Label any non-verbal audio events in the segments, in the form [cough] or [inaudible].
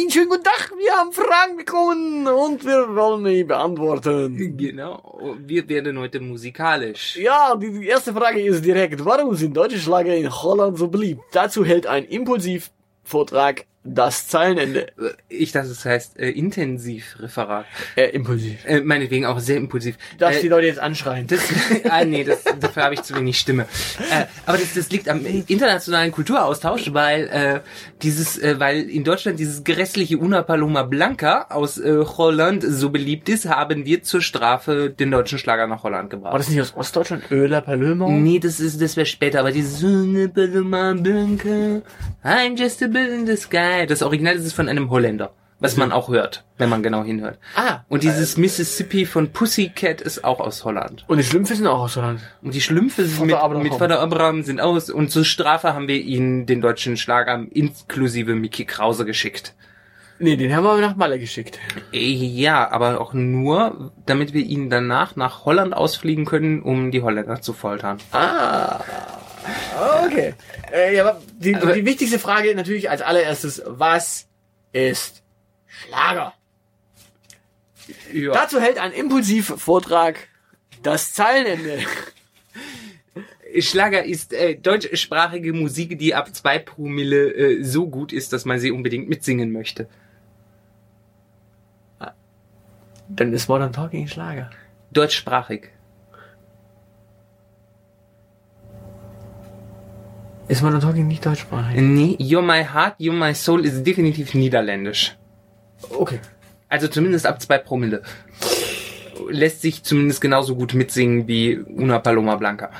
Einen schönen guten Tag, wir haben Fragen bekommen und wir wollen die beantworten. Genau, wir werden heute musikalisch. Ja, die, die erste Frage ist direkt, warum sind deutsche Schlager in Holland so beliebt? Dazu hält ein Impulsivvortrag das Zeilenende. Ich dachte, es heißt äh, Intensivreferat. Äh, impulsiv. Äh, meinetwegen auch sehr impulsiv. Darfst äh, die Leute jetzt anschreien? Das, [laughs] ah, nee, das, dafür habe ich zu wenig Stimme. Äh, aber das, das liegt am internationalen Kulturaustausch, weil äh, dieses, äh, weil in Deutschland dieses grässliche Una Paloma Blanca aus äh, Holland so beliebt ist, haben wir zur Strafe den deutschen Schlager nach Holland gebracht. War das nicht aus Ostdeutschland? Öler Paloma? Nee, das ist, das wäre später, aber dieses Una Paloma Blanca, I'm just a bird in the sky. Das Original ist es von einem Holländer. Was man auch hört, wenn man genau hinhört. Ah. Und dieses Mississippi von Pussycat ist auch aus Holland. Und die Schlümpfe sind auch aus Holland. Und die Schlümpfe sind mit, Abraham. mit Vater Abraham sind aus. Und zur Strafe haben wir ihnen den deutschen Schlager inklusive Mickey Krause geschickt. Nee, den haben wir nach Malle geschickt. Äh, Ja, aber auch nur, damit wir ihnen danach nach Holland ausfliegen können, um die Holländer zu foltern. Ah. Okay. Äh, ja, aber die, Aber- die wichtigste Frage natürlich als allererstes, was ist Schlager? Ja. Dazu hält ein Impulsivvortrag das Zeilenende. Schlager ist äh, deutschsprachige Musik, die ab zwei Promille äh, so gut ist, dass man sie unbedingt mitsingen möchte. Dann ist Modern Talking Schlager. Deutschsprachig. Ist Modern Talking nicht deutschsprachig? Nee, You're My Heart, You're My Soul ist definitiv niederländisch. Okay. Also zumindest ab zwei Promille. Lässt sich zumindest genauso gut mitsingen wie Una Paloma Blanca.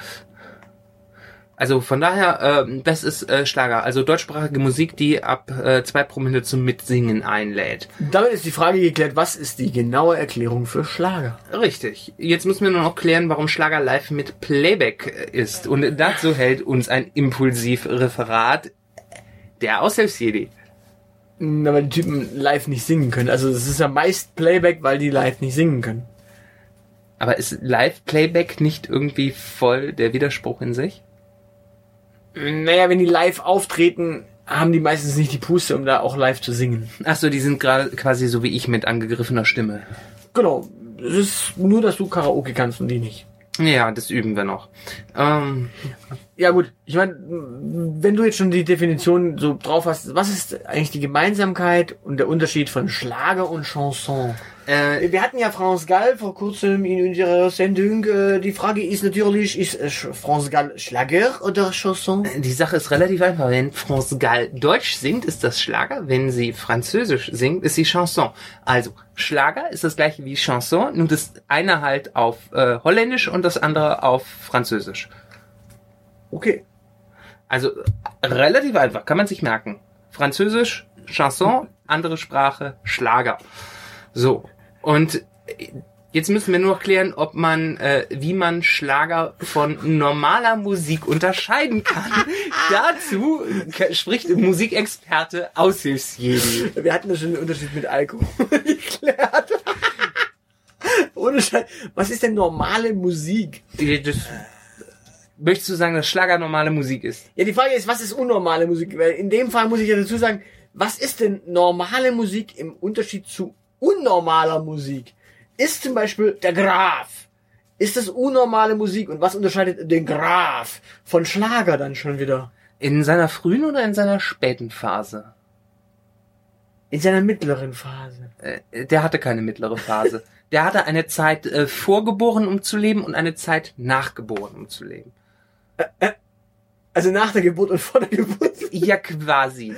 Also von daher, äh, das ist äh, Schlager. Also deutschsprachige Musik, die ab äh, zwei Promille zum Mitsingen einlädt. Damit ist die Frage geklärt, was ist die genaue Erklärung für Schlager? Richtig. Jetzt müssen wir nur noch klären, warum Schlager live mit Playback ist. Und dazu hält uns ein Impulsivreferat der Aushilfsjedi. Na, weil die Typen live nicht singen können. Also es ist ja meist Playback, weil die live nicht singen können. Aber ist Live-Playback nicht irgendwie voll der Widerspruch in sich? Naja, wenn die live auftreten, haben die meistens nicht die Puste, um da auch live zu singen. Ach so, die sind gerade quasi so wie ich mit angegriffener Stimme. Genau. Es ist nur, dass du Karaoke kannst und die nicht. Ja, das üben wir noch. Ähm, Ja gut, ich meine, wenn du jetzt schon die Definition so drauf hast, was ist eigentlich die Gemeinsamkeit und der Unterschied von Schlager und Chanson? Äh, Wir hatten ja France Gall vor kurzem in unserer Sendung. Äh, die Frage ist natürlich, ist äh, France Gall Schlager oder Chanson? die Sache ist relativ einfach. Wenn France Gall Deutsch singt, ist das Schlager. Wenn sie Französisch singt, ist sie Chanson. Also, Schlager ist das gleiche wie Chanson, nur das eine halt auf äh, Holländisch und das andere auf Französisch. Okay. Also, äh, relativ einfach, kann man sich merken. Französisch, Chanson, andere Sprache, Schlager. So. Und äh, jetzt müssen wir nur noch klären, ob man, äh, wie man Schlager von normaler Musik unterscheiden kann. [laughs] Dazu spricht Musikexperte Aushilfsjedi. Wir hatten ja schon den Unterschied mit Alkohol [laughs] geklärt. Ohne Scheiß. Was ist denn normale Musik? Das, möchtest du sagen, dass Schlager normale Musik ist? Ja, die Frage ist, was ist unnormale Musik? Weil in dem Fall muss ich ja dazu sagen, was ist denn normale Musik im Unterschied zu unnormaler Musik? Ist zum Beispiel der Graf. Ist das unnormale Musik? Und was unterscheidet den Graf von Schlager dann schon wieder? In seiner frühen oder in seiner späten Phase? In seiner mittleren Phase. Äh, der hatte keine mittlere Phase. [laughs] Der hatte eine Zeit äh, vorgeboren, um zu leben und eine Zeit nachgeboren, um zu leben. Also nach der Geburt und vor der Geburt. Ja, quasi.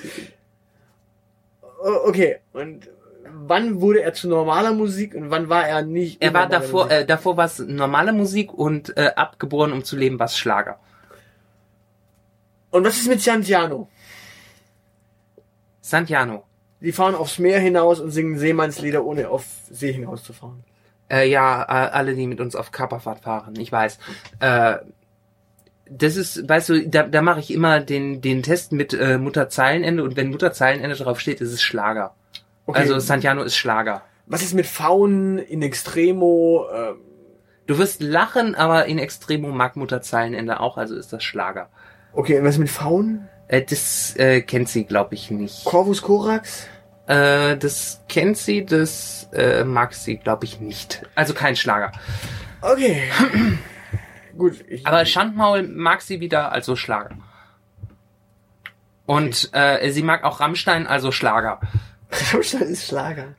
Okay. Und wann wurde er zu normaler Musik und wann war er nicht? Er war davor, Musik? äh, davor war es normale Musik und äh, abgeboren, um zu leben, war es Schlager. Und was ist mit Santiano? Santiano. Die fahren aufs Meer hinaus und singen Seemannslieder, ohne auf See hinauszufahren. Äh, ja, alle, die mit uns auf Kaperfahrt fahren, ich weiß. Äh, das ist, weißt du, da, da mache ich immer den, den Test mit äh, Mutterzeilenende und wenn Mutterzeilenende drauf steht, ist es Schlager. Okay. Also Santiano ist Schlager. was ist mit Faunen in Extremo? Ähm, Du wirst lachen, aber in Extremo mag Mutterzeilenende auch, also ist das Schlager. okay, und was ist mit Faunen? Äh, das äh, kennt sie, glaube ich, nicht. Corvus Corax? Äh, das kennt sie, das äh, mag sie, glaube ich, nicht. Also kein Schlager. Okay. [clears throat] Gut. Ich, Aber Schandmaul mag sie wieder, also Schlager. Und äh, sie mag auch Rammstein, also Schlager. Rammstein ist Schlager.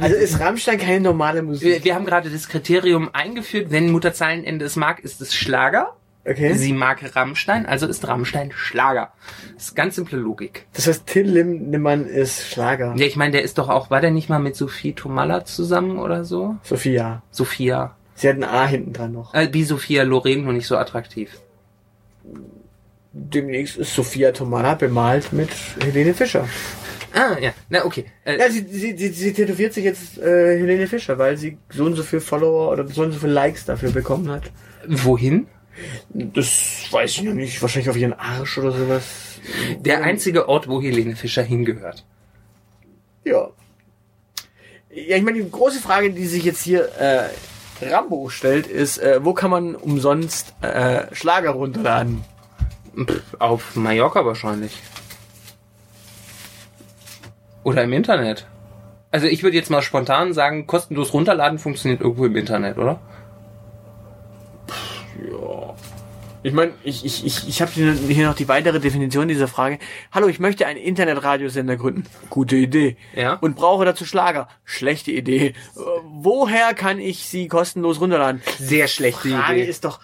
Also ist Rammstein keine normale Musik? Wir, haben gerade das Kriterium eingeführt, wenn Mutterzeilenende es mag, ist es Schlager. Okay. Sie mag Rammstein, also ist Rammstein Schlager. Das ist ganz simple Logik. Das heißt, Till Lindemann ist Schlager. Ja, ich meine, der ist doch auch, war der nicht mal mit Sophie Tomalla zusammen oder so? Sophia. Sophia. Sie hat ein A hinten dran noch. Äh, wie Sophia Loren, nur nicht so attraktiv. Demnächst ist Sophia Tomala bemalt mit Helene Fischer. Ah, ja. Na, okay. Äh, Ja, sie, sie, sie, sie tätowiert sich jetzt äh, Helene Fischer, weil sie so und so viel Follower oder so und so viel Likes dafür bekommen hat. wohin? Das weiß ich noch nicht. Wahrscheinlich auf ihren Arsch oder sowas. Der einzige Ort, wo Helene Fischer hingehört. Ja. Ja, ich meine, die große Frage, die sich jetzt hier äh, Rambo stellt, ist, äh, wo kann man umsonst äh, Schlager runterladen? Pff, auf Mallorca wahrscheinlich. Oder im Internet. Also ich würde jetzt mal spontan sagen, kostenlos runterladen funktioniert irgendwo im Internet, oder? Ja. Ich meine, ich, ich, ich, ich habe hier noch die weitere Definition dieser Frage. Hallo, ich möchte einen Internetradiosender gründen. Gute Idee. Ja. Und brauche dazu Schlager. Schlechte Idee. Äh, woher kann ich sie kostenlos runterladen? Sehr schlechte Frage Idee. ist doch,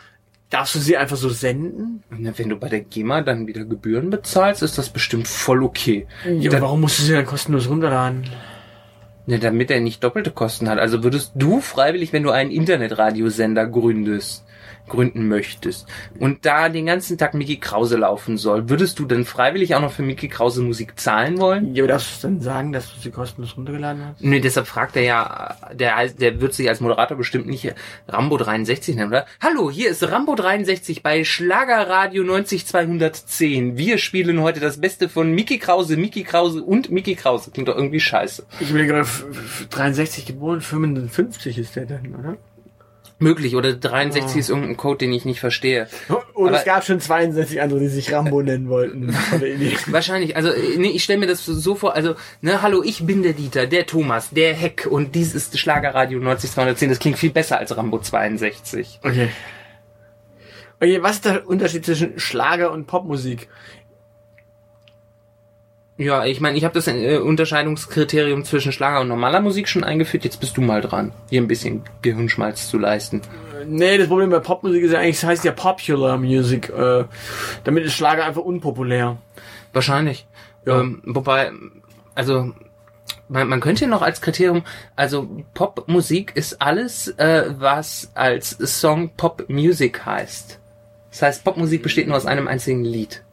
darfst du sie einfach so senden? Wenn du bei der GEMA dann wieder Gebühren bezahlst, ist das bestimmt voll okay. Ja, Dann- warum musst du sie dann kostenlos runterladen? Ne, damit er nicht doppelte Kosten hat. Also würdest du freiwillig, wenn du einen Internetradiosender gründest, gründen möchtest und da den ganzen Tag Mickey Krause laufen soll, würdest du dann freiwillig auch noch für Mickey Krause Musik zahlen wollen? Ja, darfst du dann sagen, dass du sie kostenlos runtergeladen hast? Nee, deshalb fragt er ja, der, der wird sich als Moderator bestimmt nicht Rambo 63 nennen, oder? Hallo, hier ist Rambo 63 bei Schlagerradio 90210. Wir spielen heute das Beste von Mickey Krause, Mickey Krause und Mickey Krause. Klingt doch irgendwie scheiße. Ich bin ja gerade f- f- 63 geboren, 55 ist der dann, oder? Möglich, oder 63 Oh. ist irgendein Code, den ich nicht verstehe. Und Aber- es gab schon 62 andere, die sich Rambo nennen wollten. [laughs] Wahrscheinlich, also nee, ich stelle mir das so vor, also, ne, hallo, ich bin der Dieter, der Thomas, der Heck und dies ist Schlagerradio 90210. Das klingt viel besser als Rambo 62. Okay. Okay, was ist der Unterschied zwischen Schlager und Popmusik? Ja, ich meine, ich habe das äh, Unterscheidungskriterium zwischen Schlager und normaler Musik schon eingeführt. Jetzt bist du mal dran, hier ein bisschen Gehirnschmalz zu leisten. Nee, das Problem bei Popmusik ist ja eigentlich, es heißt ja Popular Music. Äh, damit ist Schlager einfach unpopulär. Wahrscheinlich. Ja. Ähm, wobei, also man, man könnte ja noch als Kriterium, also Popmusik ist alles, äh, was als Song Pop Music heißt. Das heißt, Popmusik besteht nur aus einem einzigen Lied.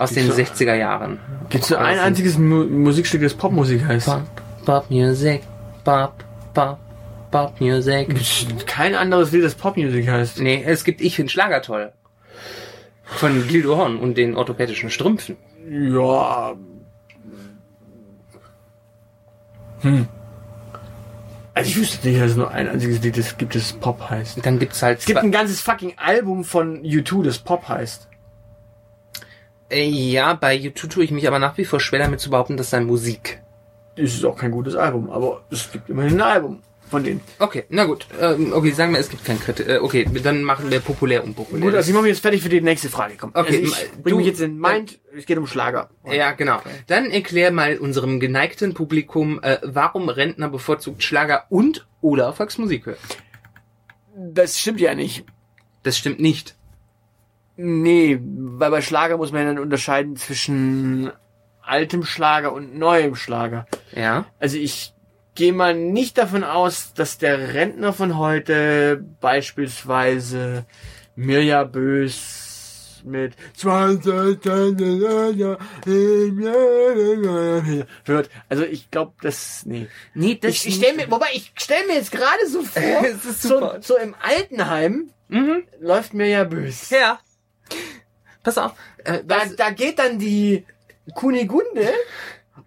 Aus den So. 60er Jahren. Gibt es nur ein einziges Mu Musikstück, das Popmusik heißt? Pop, Pop Music, Pop, Pop, Pop Music. Gibt's kein anderes Lied, das Popmusik heißt. Nee, es gibt Ich find Schlager toll. Von Guido Horn und den orthopädischen Strümpfen. Ja. Hm. Also ich wüsste nicht, dass es nur ein einziges Lied es gibt, das Pop heißt. Dann gibt's halt Es gibt ein ganzes fucking Album von U2, das Pop heißt. Äh, Ja, bei YouTube tue ich mich aber nach wie vor schwer damit zu behaupten, das sei Musik. Es ist auch kein gutes Album, aber es gibt immerhin ein Album von denen. Okay, na gut. Ähm, okay, sagen wir, es gibt kein Kritik. Äh, okay, dann machen wir populär unpopulär. Gut, also ich mache mich jetzt fertig für die nächste Frage. Komm. Okay, also ich du- bring mich jetzt in Mind, es geht um Schlager. ja, genau. Dann erklär mal unserem geneigten Publikum, äh, warum Rentner bevorzugt Schlager und oder Volksmusik hören. Das stimmt ja nicht. Das stimmt nicht. Nee, weil bei Schlager muss man dann unterscheiden zwischen altem Schlager und neuem Schlager. Ja. Also ich gehe mal nicht davon aus, dass der Rentner von heute beispielsweise Mirja Bös mit 20 Jahre hört. Also ich glaube, das nee. Nee, das Ich, ich stell mir, wobei ich stell mir jetzt gerade so [laughs] vor, Es ist so, so im Altenheim Mhm. läuft Mirja Bös. Ja. Pass auf. Äh, Da, da geht dann die Kunigunde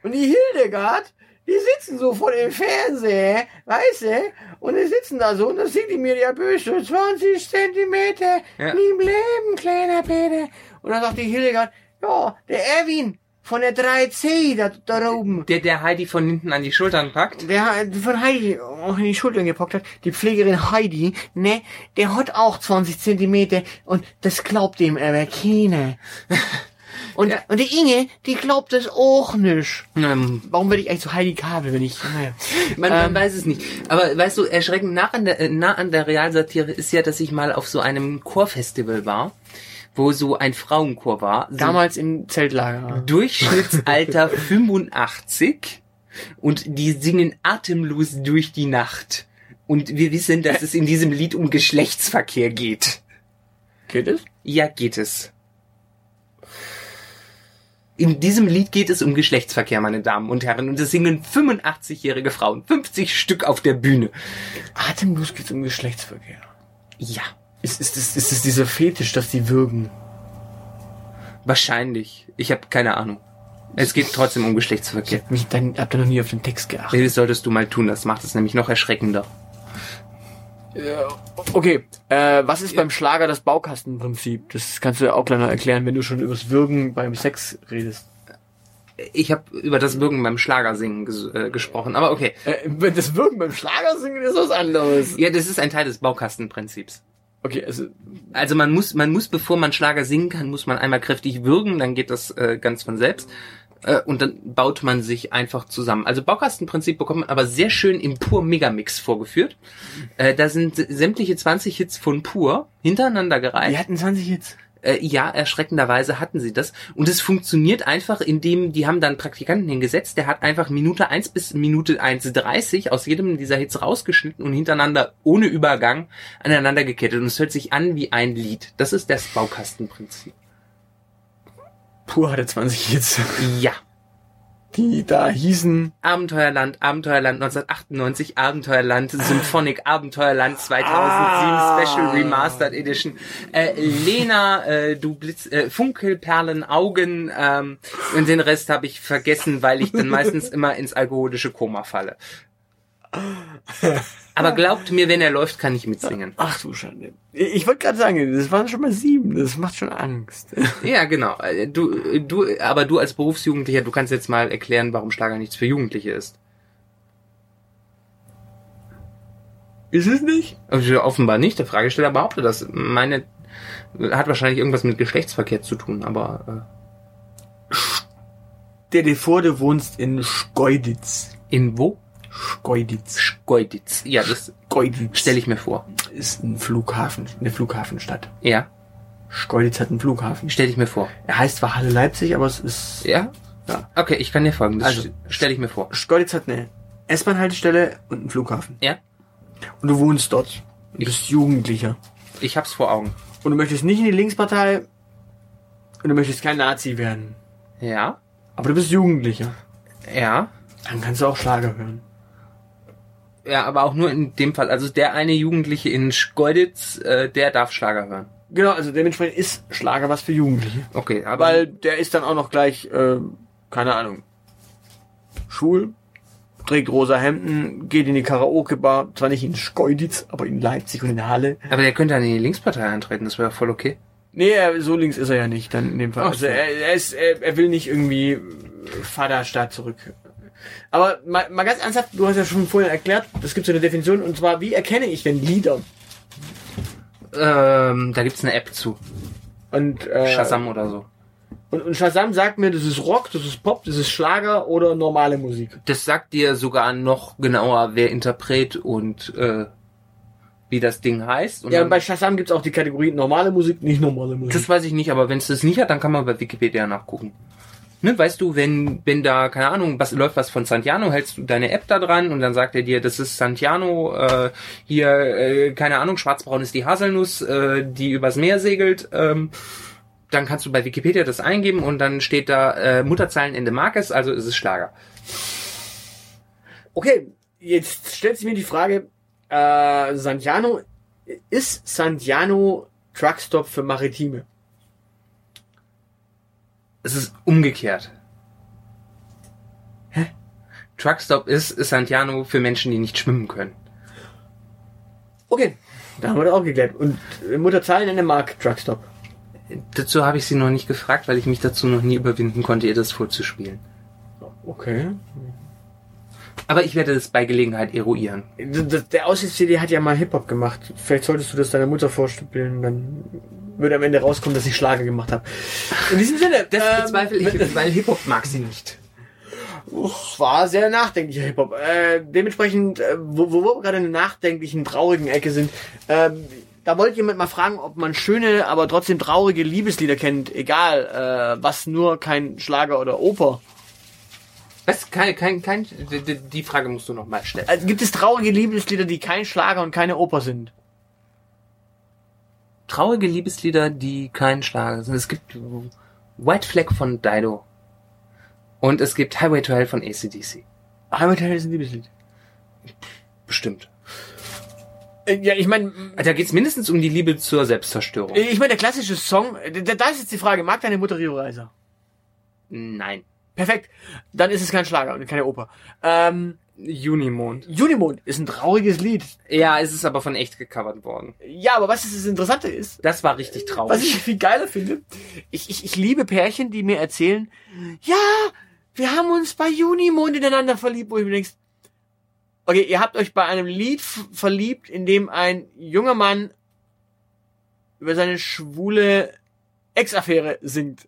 und die Hildegard, die sitzen so vor dem Fernseher, weißt du, und die sitzen da so und dann singt die mir ja böse, so 20 Zentimeter, Ja. nie im Leben, kleiner Peter. Und dann sagt die Hildegard, ja, der Erwin, von der 3C da, da oben. Der, der Heidi von hinten an die Schultern packt. Der von Heidi auch in die Schultern gepackt hat, die Pflegerin Heidi, ne, der hat auch 20 Zentimeter und das glaubt ihm aber keiner. [laughs] Und, Ja. und die Inge, die glaubt das auch nicht. Ähm, Warum werde ich eigentlich so Heidi Kabel, wenn ich, naja. Man, man Ähm. weiß es nicht. Aber weißt du, erschreckend nah an, der, äh, nah an der Realsatire ist ja, dass ich mal auf so einem Chorfestival war, wo so ein Frauenchor war. Damals im Zeltlager. Durchschnittsalter [laughs] 85 und die singen atemlos durch die Nacht. Und wir wissen, dass es in diesem Lied um Geschlechtsverkehr geht. Geht es? Ja, geht es. In diesem Lied geht es um Geschlechtsverkehr, meine Damen und Herren. Und es singen 85-jährige Frauen, 50 Stück auf der Bühne. Atemlos geht's um Geschlechtsverkehr. Ja, Ist, ist, ist, ist es dieser Fetisch, dass die würgen? wahrscheinlich. Ich habe keine Ahnung. Es geht trotzdem um Geschlechtsverkehr. Mich dann, hab da noch nie auf den Text geachtet. Das solltest du mal tun, das macht es nämlich noch erschreckender. Ja, okay, äh, was ist beim Schlager das Baukastenprinzip? Das kannst du ja auch gleich noch erklären, wenn du schon übers Würgen beim Sex redest. Ich habe über das Wirken beim Schlagersingen ges äh, gesprochen, aber okay. Äh, wenn das Würgen beim Schlagersingen ist was anderes. Ja, das ist ein Teil des Baukastenprinzips. Okay, also, Also man muss, man muss, bevor man Schlager singen kann, muss man einmal kräftig würgen, dann geht das äh, ganz von selbst. Äh, und dann baut man sich einfach zusammen. Also Baukastenprinzip bekommt man aber sehr schön im Pur Megamix vorgeführt. Äh, da sind sämtliche 20 Hits von Pur hintereinander gereiht. wir hatten 20 Hits. Äh, ja, erschreckenderweise hatten sie das. Und es funktioniert einfach, indem die haben dann Praktikanten hingesetzt, der hat einfach Minute 1 bis Minute 1,30 aus jedem dieser Hits rausgeschnitten und hintereinander ohne Übergang aneinander gekettet. Und es hört sich an wie ein Lied. Das ist das Baukastenprinzip. Pur hatte 20 Hits. Ja. Die da hießen, Abenteuerland, Abenteuerland 1998, Abenteuerland, Symphonic, Abenteuerland 2007, Ah. Special Remastered Edition, äh, Lena, äh, du Blitz, äh, Funkelperlen, Augen, ähm, und den Rest habe ich vergessen, weil ich dann meistens immer ins alkoholische Koma falle. Aber glaubt mir, wenn er läuft, kann ich mitsingen. ach du Schande. Ich, wollte gerade sagen, das waren schon mal sieben, das macht schon Angst. Ja, genau. Äh, Du, du, aber du als Berufsjugendlicher, du kannst jetzt mal erklären, warum Schlager nichts für Jugendliche ist. Ist es nicht? Also offenbar nicht. Der Fragesteller behauptet das. Meine hat wahrscheinlich irgendwas mit Geschlechtsverkehr zu tun, aber Stell dir vor, du wohnst in Schkeuditz. äh, in wo? Schkeuditz. Schkeuditz. Ja, das Schkeuditz. stelle ich mir vor. ist ein Flughafen, eine Flughafenstadt. Ja, Schkeuditz hat einen Flughafen. stelle ich mir vor. Er heißt zwar Halle Leipzig, aber es ist, Ja? ja. Okay, ich kann dir folgen. Das Also- stelle ich mir vor. Schkeuditz hat eine S-Bahn-Haltestelle und einen Flughafen. Ja? Und du wohnst dort. Du bist Jugendlicher. Ich hab's vor Augen. Und du möchtest nicht in die Linkspartei und du möchtest kein Nazi werden. Ja? Aber du bist Jugendlicher. Ja? Dann kannst du auch Schlager hören. Ja, aber auch nur in dem Fall. Also der eine Jugendliche in Schkeuditz, äh, der darf Schlager hören. Genau, also dementsprechend ist Schlager was für Jugendliche. Okay, aber Weil der ist dann auch noch gleich, äh, keine Ahnung, schwul, trägt rosa Hemden, geht in die Karaoke-Bar, zwar nicht in Schkeuditz, aber in Leipzig und in Halle. aber der könnte dann in die Linkspartei eintreten. Das wäre voll okay. Nee, so links ist er ja nicht dann in dem Fall. Ach Also so. er, er, ist, er, er will nicht irgendwie Vaterstaat zurück. Aber mal, mal ganz ernsthaft, du hast ja schon vorhin erklärt, es gibt so eine Definition und zwar, wie erkenne ich denn Lieder? Ähm, da gibt's eine App zu. Und, äh, Shazam oder so. Und, und Shazam sagt mir, das ist Rock, das ist Pop, das ist Schlager oder normale Musik. Das sagt dir sogar noch genauer, wer Interpret und äh, wie das Ding heißt. Und Ja, und bei Shazam gibt's auch die Kategorie normale Musik, nicht normale Musik. das weiß ich nicht, aber wenn es das nicht hat, dann kann man bei Wikipedia nachgucken. Ne, weißt du, wenn, wenn da, keine Ahnung, was läuft was von Santiano, hältst du deine App da dran und dann sagt er dir, das ist Santiano, äh, hier, äh, keine Ahnung, schwarzbraun ist die Haselnuss, äh, die übers Meer segelt, ähm, dann kannst du bei Wikipedia das eingeben und dann steht da äh, Mutterzeilenende Markes, also ist es Schlager. Okay, jetzt stellt sich mir die Frage, äh, Santiano, ist Santiano Truckstop für Maritime? Es ist umgekehrt. Hä? Truckstop ist, ist Santiano für Menschen, die nicht schwimmen können. Okay, da haben wir das auch geklärt. Und äh, Mutterzahlen in der Mark Truckstop. Dazu habe ich sie noch nicht gefragt, weil ich mich dazu noch nie überwinden konnte, ihr das vorzuspielen. Okay. Aber ich werde das bei Gelegenheit eruieren. Der Aussichts-CD hat ja mal Hip-Hop gemacht. Vielleicht solltest du das deiner Mutter vorspielen, dann würde am Ende rauskommen, dass ich Schlager gemacht habe. In diesem Sinne, Das ähm, bezweifle ich, weil Hip-Hop mag sie nicht. War sehr nachdenklicher Hip-Hop. Äh, dementsprechend, äh, wo, wo wir gerade in einer nachdenklichen, traurigen Ecke sind, ähm, da wollte jemand mal fragen, ob man schöne, aber trotzdem traurige Liebeslieder kennt, egal, äh, was nur kein Schlager oder Oper. Was? Kein, kein, kein, die- Frage musst du noch mal stellen. Also gibt es traurige Liebeslieder, die kein Schlager und keine Oper sind? Traurige Liebeslieder, die kein Schlager sind. Es gibt White Flag von Dido. Und es gibt Highway to Hell von ACDC. Highway to Hell ist ein Liebeslied. Bestimmt. Äh, ja, ich meine, Da geht's mindestens um die Liebe zur Selbstzerstörung. ich meine, der klassische Song, da, da ist jetzt die Frage, mag deine Mutter Rio Reiser? Nein. Perfekt. Dann ist es kein Schlager und keine Oper. Ähm, Junimond. Junimond ist ein trauriges Lied. Ja, es ist aber von echt gecovert worden. Ja, aber was das Interessante ist, Das war richtig was traurig. ich viel geiler finde, ich, ich, ich liebe Pärchen, die mir erzählen, ja, wir haben uns bei Junimond ineinander verliebt, wo ich mir denkst, okay, ihr habt euch bei einem Lied verliebt, in dem ein junger Mann über seine schwule Ex-Affäre singt.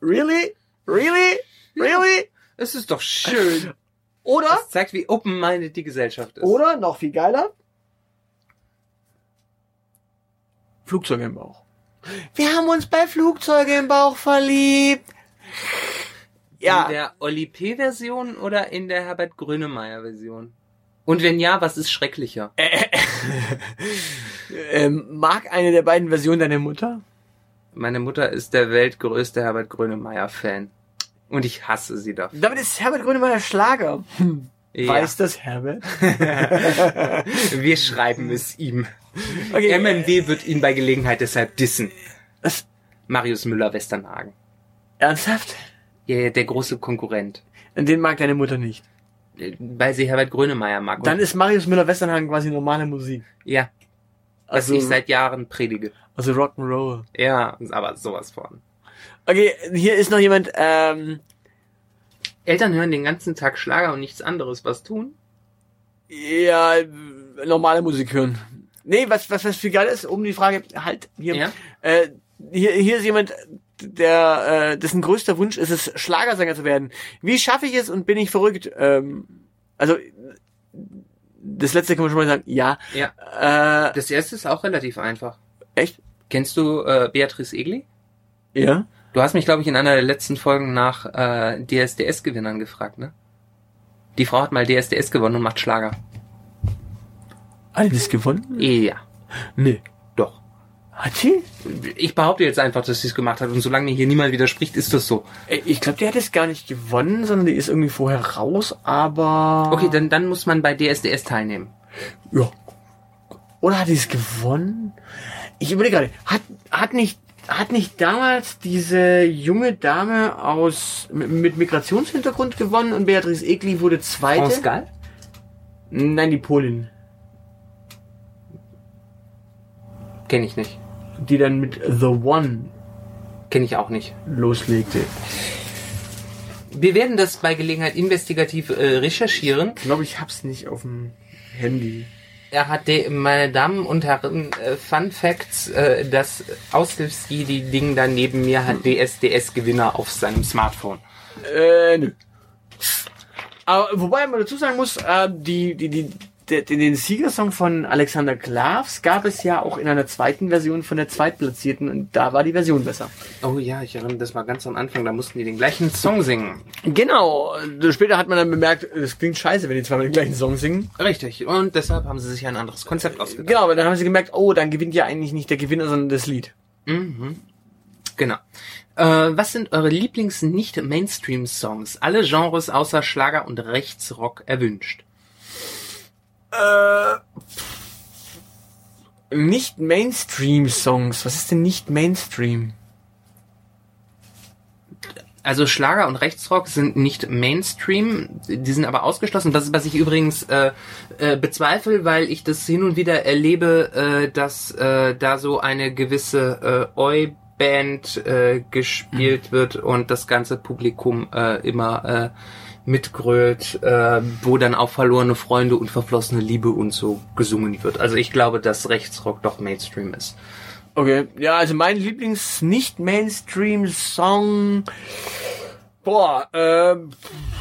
Really? Really? Really? Es ist doch schön. [laughs] Oder, Das zeigt, wie open-minded die Gesellschaft ist. oder, noch viel geiler, Flugzeuge im Bauch. Wir haben uns bei Flugzeuge im Bauch verliebt. In Ja, der Oli P-Version oder in der Herbert Grönemeyer-Version? Und wenn ja, was ist schrecklicher? [laughs] ähm, mag eine der beiden Versionen deine Mutter? Meine Mutter ist der weltgrößte Herbert Grönemeyer-Fan. Und ich hasse sie dafür. Damit ist Herbert Grönemeyer Schlager. Hm. Ja. Weiß das Herbert? [laughs] Wir schreiben es ihm. Okay, MMW wird ihn bei Gelegenheit deshalb dissen. was? Marius Müller-Westernhagen. Ernsthaft? Ja, der große Konkurrent. Den mag deine Mutter nicht. Äh, Weil sie Herbert Grönemeyer mag. Dann ist Marius Müller-Westernhagen quasi normale Musik. ja, was Also, ich seit Jahren predige. also Rock'n'Roll. Ja, aber sowas von. Okay, hier ist noch jemand, ähm, Eltern hören den ganzen Tag Schlager und nichts anderes. Was tun? ja, normale Musik hören. Nee, was, was, was viel geil ist, um die Frage, halt, hier, Ja? äh, hier, hier ist jemand, der, äh, dessen größter Wunsch ist es, Schlagersänger zu werden. Wie schaffe ich es und bin ich verrückt? Ähm, also, das letzte kann man schon mal sagen, ja. Ja. Äh, Das erste ist auch relativ einfach. echt? Kennst du äh, Beatrice Egli? Ja. Du hast mich, glaube ich, in einer der letzten Folgen nach äh, DSDS-Gewinnern gefragt, ne? Die Frau hat mal DSDS gewonnen und macht Schlager. Das gewonnen? Ja, Nee. doch. Hat sie? Ich behaupte jetzt einfach, dass sie es gemacht hat und solange mir hier niemand widerspricht, ist das so. Ich glaube, die hat es gar nicht gewonnen, sondern die ist irgendwie vorher raus, aber... Okay, dann, dann muss man bei DSDS teilnehmen. Ja. Oder hat die es gewonnen? Ich überlege gerade, hat, hat nicht, hat nicht damals diese junge Dame aus, mit, Migrationshintergrund gewonnen und Beatrice Egli wurde zweite? Gall? Nein, die Polin. Kenn ich nicht. Die dann mit The One Kenn ich auch nicht. loslegte. Wir werden das bei Gelegenheit investigativ äh, recherchieren. Ich glaube, ich hab's nicht auf dem Handy. Er hat, de, meine Damen und Herren, äh, Fun Facts, äh, das Aushilfsjedi-Ding da neben mir hat DSDS-Gewinner auf seinem Smartphone. Äh, nö. Aber wobei man dazu sagen muss, äh, die, die, die, den den Siegersong von Alexander Klavs gab es ja auch in einer zweiten Version von der Zweitplatzierten und da war die Version besser. Oh ja, ich erinnere das mal ganz am Anfang, da mussten die den gleichen Song singen. Genau. Später hat man dann bemerkt, es klingt scheiße, wenn die zweimal den gleichen Song singen. Richtig, und deshalb haben sie sich ein anderes Konzept ausgedacht. Genau, aber dann haben sie gemerkt, oh, dann gewinnt ja eigentlich nicht der Gewinner, sondern das Lied. Mhm. Genau. Äh, was sind eure Lieblings-Nicht-Mainstream-Songs? Alle Genres außer Schlager und Rechtsrock erwünscht. Äh, nicht Mainstream-Songs. Was ist denn nicht Mainstream? Also Schlager und Rechtsrock sind nicht Mainstream, die sind aber ausgeschlossen. Das ist, was ich übrigens äh, äh, bezweifle, weil ich das hin und wieder erlebe, äh, dass äh, da so eine gewisse äh, Oi-Band äh, gespielt wird und das ganze Publikum äh, immer äh, mitgrölt, äh, wo dann auch verlorene Freunde und verflossene Liebe und so gesungen wird. Also ich glaube, dass Rechtsrock doch Mainstream ist. Okay, ja, also mein Lieblings-Nicht-Mainstream-Song. Boah, äh,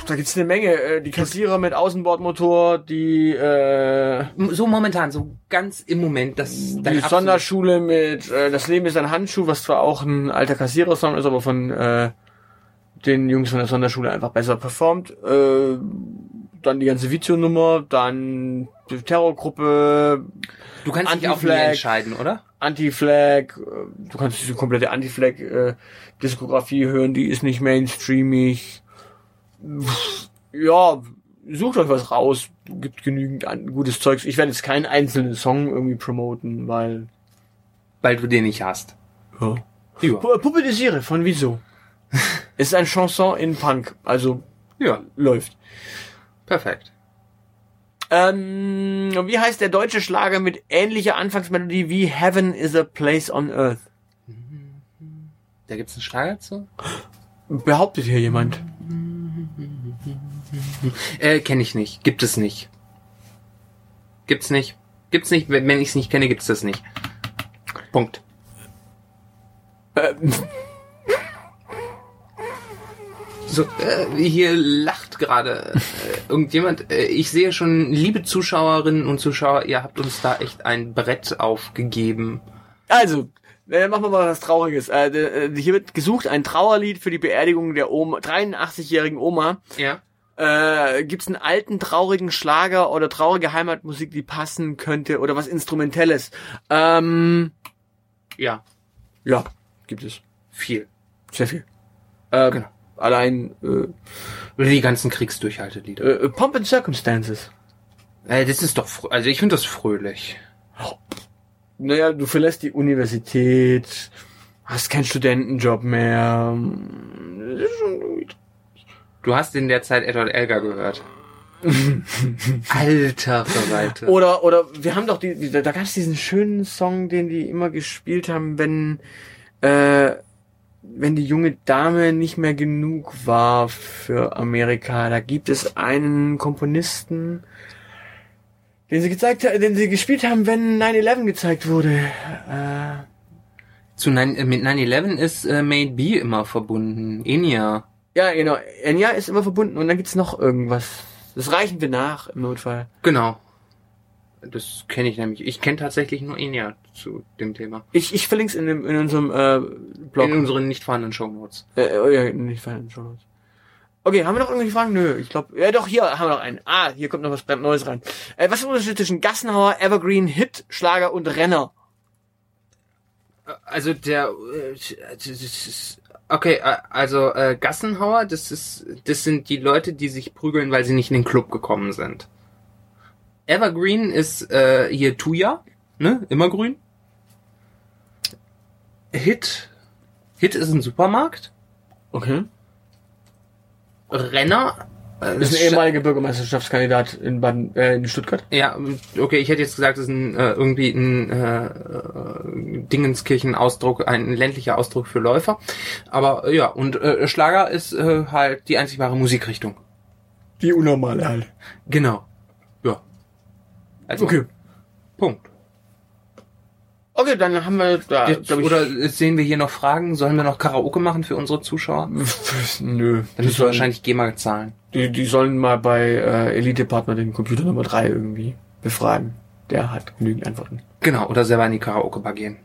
da gibt's eine Menge. Äh, Die Kassierer mit Außenbordmotor, die, äh, So momentan, so ganz im Moment, das die Sonderschule mit äh, Das Leben ist ein Handschuh, was zwar auch ein alter Kassierer-Song ist, aber von äh, den Jungs von der Sonderschule einfach besser performt. Äh, dann die ganze Vizio-Nummer, dann die Terrorgruppe, Du kannst dich auch nie entscheiden, oder? Anti-Flag, äh, du kannst diese komplette Anti-Flag-Diskografie hören, die ist nicht mainstreamig. Ja, sucht euch was raus, gibt genügend an, gutes Zeugs. Ich werde jetzt keinen einzelnen Song irgendwie promoten, weil... Weil du den nicht hast. Ja. Ja. Puppe Desire von Wieso. [laughs] ist ein Chanson in Punk, also Ja, läuft. perfekt. Ähm, wie heißt der deutsche Schlager mit ähnlicher Anfangsmelodie wie Heaven is a Place on Earth? Da gibt's einen Schlager zu? Behauptet hier jemand. Äh, kenne ich nicht. Gibt es nicht. Gibt's nicht. Gibt's nicht. Wenn wenn ich's nicht kenne, gibt's das nicht. Punkt. Ähm, So, äh, hier lacht gerade äh, irgendjemand. Äh, ich sehe schon, liebe Zuschauerinnen und Zuschauer, ihr habt uns da echt ein Brett aufgegeben. Also, äh, machen wir mal was Trauriges. Äh, äh, hier wird gesucht ein Trauerlied für die Beerdigung der Oma, 83-jährigen Oma. Ja. Äh, gibt's einen alten traurigen Schlager oder traurige Heimatmusik, die passen könnte oder was Instrumentelles? Ähm, Ja. ja, gibt es. Viel. Sehr viel. Ähm, Genau. Allein äh, die ganzen Kriegsdurchhaltelieder. äh, Pomp and Circumstances. Äh, das ist doch, also ich finde das fröhlich. Naja, du verlässt die Universität, hast keinen Studentenjob mehr. Du hast in der Zeit Edward Elgar gehört. [laughs] Alter Verwalter. Oder, oder wir haben doch die, die da gab es diesen schönen Song, den die immer gespielt haben, wenn, äh, wenn die junge Dame nicht mehr genug war für Amerika. Da gibt es einen Komponisten, den sie gezeigt den sie gespielt haben, wenn 9-11 gezeigt wurde. Äh, Zu 9, äh, mit 9-11 ist äh, Made B immer verbunden. Enya. ja, genau. Enya ist immer verbunden und dann gibt's noch irgendwas. Das reichen wir nach im Notfall. Genau. Das kenne ich nämlich. Ich kenne tatsächlich nur Enya zu dem Thema. Ich, ich verlinke es in, dem, in unserem äh, Blog. In unseren nicht vorhandenen Shownotes. Äh, oh ja, nicht schon los. Okay, haben wir noch irgendwelche Fragen? Nö, ich glaube, ja doch, hier haben wir noch einen. Ah, hier kommt noch was Neues rein. Äh, was ist der Unterschied zwischen Gassenhauer, Evergreen, Hit, Schlager und Renner? Also der äh, okay, äh, also äh, Gassenhauer, das ist das sind die Leute, die sich prügeln, weil sie nicht in den Club gekommen sind. Evergreen ist äh, hier Tuya, ne? Immergrün. Hit Hit ist ein Supermarkt. Okay. Renner äh, Ist ein ehemaliger Bürgermeisterschaftskandidat in Baden, äh, in Stuttgart. Ja, okay, ich hätte jetzt gesagt, das ist ein, äh, irgendwie ein äh, äh, Dingenskirchen-Ausdruck, ein ländlicher Ausdruck für Läufer. Aber äh, ja, und äh, Schlager ist äh, halt die einzig wahre Musikrichtung. Die unnormale halt. Genau. Also, Okay. Punkt. Okay, dann haben wir da, Jetzt, ich, oder sehen wir hier noch Fragen? Sollen wir noch Karaoke machen für unsere Zuschauer? [laughs] Dann Nö. Die müssen wir wahrscheinlich GEMA zahlen. die, die sollen mal bei äh, Elite-Partner den Computer Nummer 3 irgendwie befragen. Der hat genügend Antworten. Genau, oder selber in die Karaoke-Bar gehen.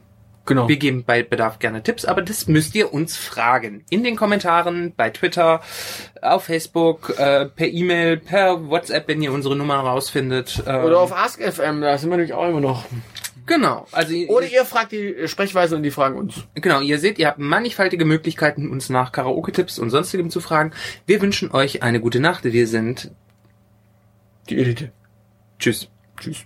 Genau. Wir geben bei Bedarf gerne Tipps, aber das müsst ihr uns fragen. In den Kommentaren, bei Twitter, auf Facebook, äh, per E-Mail, per WhatsApp, wenn ihr unsere Nummer rausfindet. Ähm, Oder auf AskFM, da sind wir nämlich auch immer noch. Genau, also ihr- Oder ihr fragt die Sprechweise und die fragen uns. genau, ihr seht, ihr habt mannigfaltige Möglichkeiten, uns nach Karaoke-Tipps und sonstigem zu fragen. Wir wünschen euch eine gute Nacht. Wir sind Die Elite. Tschüss. Tschüss.